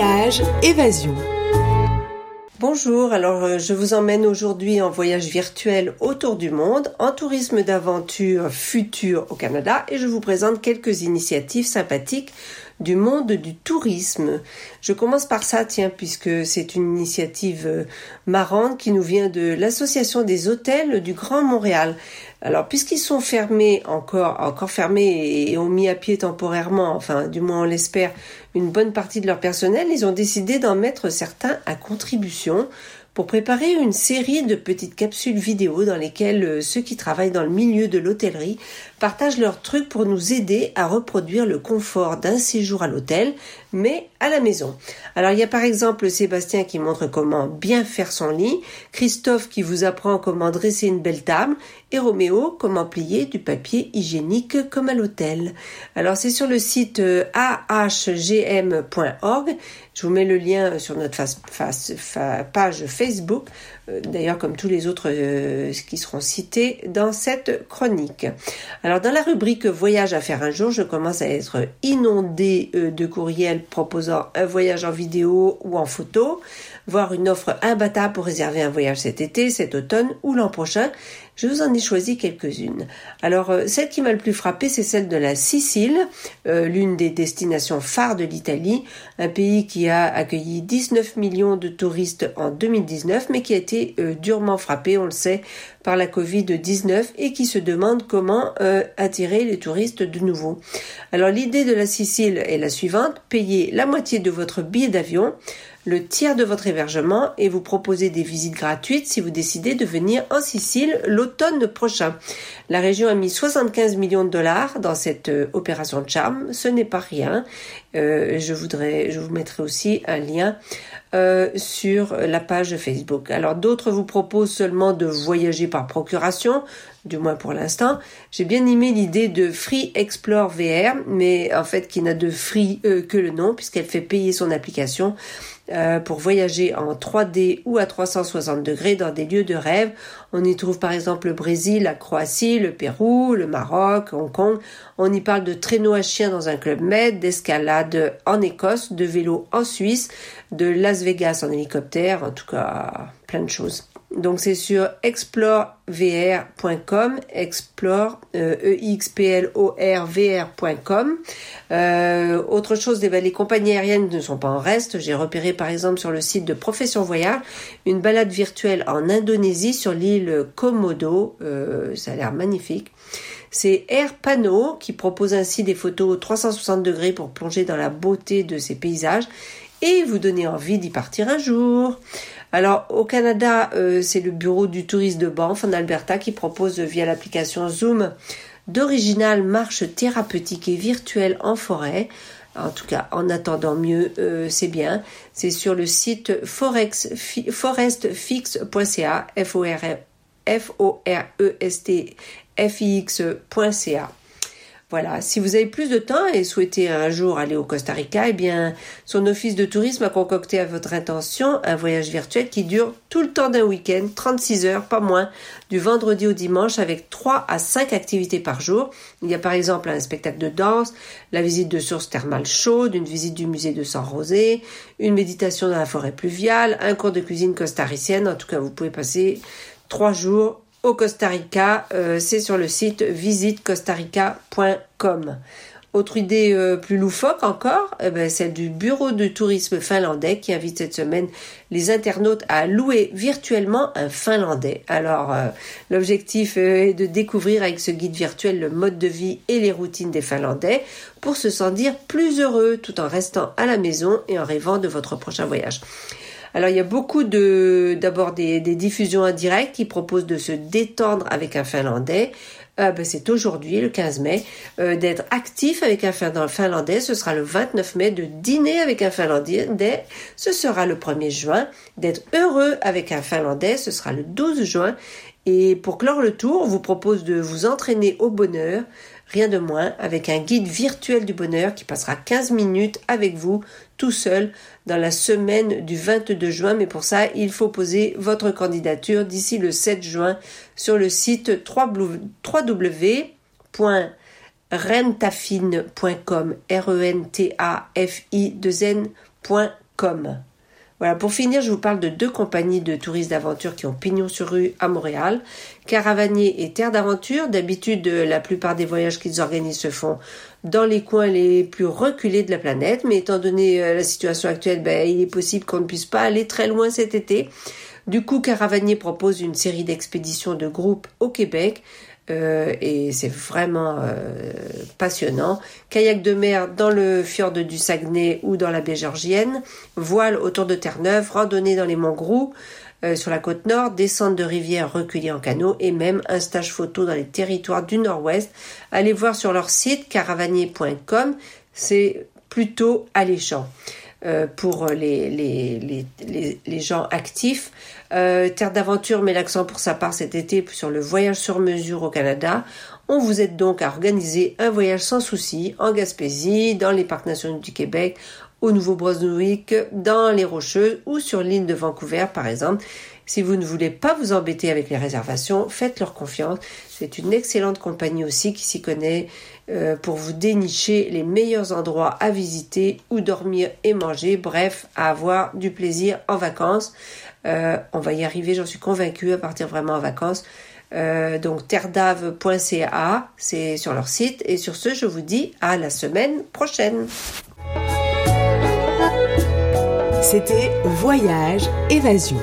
Voyage, évasion. Bonjour, alors euh, je vous emmène aujourd'hui en voyage virtuel autour du monde, en tourisme d'aventure futur au Canada et je vous présente quelques initiatives sympathiques du monde du tourisme. Je commence par ça, tiens, puisque c'est une initiative euh, marrante qui nous vient de l'Association des hôtels du Grand Montréal. Alors, puisqu'ils sont fermés encore, encore fermés et ont mis à pied temporairement, enfin, du moins on l'espère, une bonne partie de leur personnel, ils ont décidé d'en mettre certains à contribution pour préparer une série de petites capsules vidéo dans lesquelles euh, ceux qui travaillent dans le milieu de l'hôtellerie partagent leurs trucs pour nous aider à reproduire le confort d'un séjour à l'hôtel, mais à la maison. Alors il y a par exemple Sébastien qui montre comment bien faire son lit, Christophe qui vous apprend comment dresser une belle table, et Roméo comment plier du papier hygiénique comme à l'hôtel. Alors c'est sur le site euh, ahgm.org. Je vous mets le lien sur notre page Facebook, d'ailleurs comme tous les autres euh, qui seront cités dans cette chronique. Alors dans la rubrique Voyage à faire un jour, je commence à être inondée euh, de courriels proposant un voyage en vidéo ou en photo, voire une offre imbattable pour réserver un voyage cet été, cet automne ou l'an prochain. Je vous en ai choisi quelques-unes. Alors, euh, celle qui m'a le plus frappé, c'est celle de la Sicile, euh, l'une des destinations phares de l'Italie, un pays qui a accueilli 19 millions de touristes en 2019, mais qui a été euh, durement frappé, on le sait, par la Covid-19 et qui se demande comment attirer les touristes de nouveau. Alors, l'idée de la Sicile est la suivante, payer la moitié de votre billet d'avion, le tiers de votre hébergement et vous proposer des visites gratuites si vous décidez de venir en Sicile l'automne prochain. La région a mis 75 millions de dollars dans cette euh, opération de charme. Ce n'est pas rien. Euh, je voudrais, je vous mettrai aussi un lien euh, sur la page Facebook. Alors d'autres vous proposent seulement de voyager par procuration, du moins pour l'instant. J'ai bien aimé l'idée de Free Explore VR, mais en fait qui n'a de free que le nom puisqu'elle fait payer son application euh, pour voyager en 3D ou à 360 degrés dans des lieux de rêve. On y trouve par exemple le Brésil, la Croatie, le Pérou, le Maroc, Hong Kong. On y parle de traîneau à chien dans un club med, d'escalade en Écosse, de vélo en Suisse, de Las Vegas en hélicoptère, en tout cas plein de choses. Donc c'est sur explorevr.com, explore e x p l o r vr.com. Euh, autre chose, eh ben, les compagnies aériennes ne sont pas en reste. J'ai repéré par exemple sur le site de Profession Voyage une balade virtuelle en Indonésie sur l'île Komodo. Euh, ça a l'air magnifique. C'est Air Pano qui propose ainsi des photos 360 degrés pour plonger dans la beauté de ces paysages et vous donner envie d'y partir un jour. Alors au Canada, euh, c'est le bureau du tourisme de Banff en Alberta qui propose via l'application Zoom d'originales marches thérapeutiques et virtuelles en forêt. En tout cas, en attendant mieux, euh, c'est bien. C'est sur le site forestfix.ca, F-O-R-E-S-T-F-I-X.ca. Voilà, si vous avez plus de temps et souhaitez un jour aller au Costa Rica, eh bien, son office de tourisme a concocté à votre intention un voyage virtuel qui dure tout le temps d'un week-end, 36 heures, pas moins, du vendredi au dimanche avec 3 à 5 activités par jour. Il y a par exemple un spectacle de danse, la visite de sources thermales chaudes, une visite du musée de San Rosé, une méditation dans la forêt pluviale, un cours de cuisine costaricienne. En tout cas, vous pouvez passer 3 jours au Costa Rica. Euh, c'est sur le site visitecostarica.com. Autre idée euh, plus loufoque encore, eh ben, celle du Bureau de tourisme finlandais qui invite cette semaine les internautes à louer virtuellement un finlandais. Alors, euh, l'objectif est de découvrir avec ce guide virtuel le mode de vie et les routines des Finlandais pour se sentir plus heureux tout en restant à la maison et en rêvant de votre prochain voyage. Alors il y a beaucoup de d'abord des, diffusions indirectes qui proposent de se détendre avec un Finlandais. Euh, ben, c'est aujourd'hui, le 15 mai, euh, d'être actif avec un Finlandais. Ce sera le 29 mai, de dîner avec un Finlandais. Ce sera le 1er juin. D'être heureux avec un Finlandais. Ce sera le 12 juin. Et pour clore le tour, on vous propose de vous entraîner au bonheur Rien de moins, avec un guide virtuel du bonheur qui passera 15 minutes avec vous, tout seul, dans la semaine du 22 juin. Mais pour ça, il faut poser votre candidature d'ici le 7 juin sur le site www.rentafine.com. Voilà, pour finir, je vous parle de deux compagnies de touristes d'aventure qui ont pignon sur rue à Montréal, Caravanier et Terre d'aventure. D'habitude, la plupart des voyages qu'ils organisent se font dans les coins les plus reculés de la planète, mais étant donné euh, la situation actuelle, ben, il est possible qu'on ne puisse pas aller très loin cet été. Du coup, Caravanier propose une série d'expéditions de groupe au Québec euh, et c'est vraiment euh, passionnant. Kayak de mer dans le fjord du Saguenay ou dans la baie Georgienne, voile autour de Terre-Neuve, randonnée dans les monts euh, sur la côte nord, descente de rivières recueillies en canot et même un stage photo dans les territoires du nord-ouest. Allez voir sur leur site caravanier.com, c'est plutôt alléchant. Euh, pour les, les, les, les, gens actifs. Euh, Terre d'aventure met l'accent pour sa part cet été sur le voyage sur mesure au Canada. On vous aide donc à organiser un voyage sans souci en Gaspésie, dans les parcs nationaux du Québec, au Nouveau-Brunswick, dans les Rocheuses ou sur l'île de Vancouver par exemple. Si vous ne voulez pas vous embêter avec les réservations, faites leur confiance. C'est une excellente compagnie aussi qui s'y connaît euh, pour vous dénicher les meilleurs endroits à visiter, où dormir et manger, bref, à avoir du plaisir en vacances. Euh, on va y arriver, j'en suis convaincue, à partir vraiment en vacances. Euh, donc terredave.ca, c'est sur leur site. Et sur ce, je vous dis à la semaine prochaine. C'était Voyage Évasion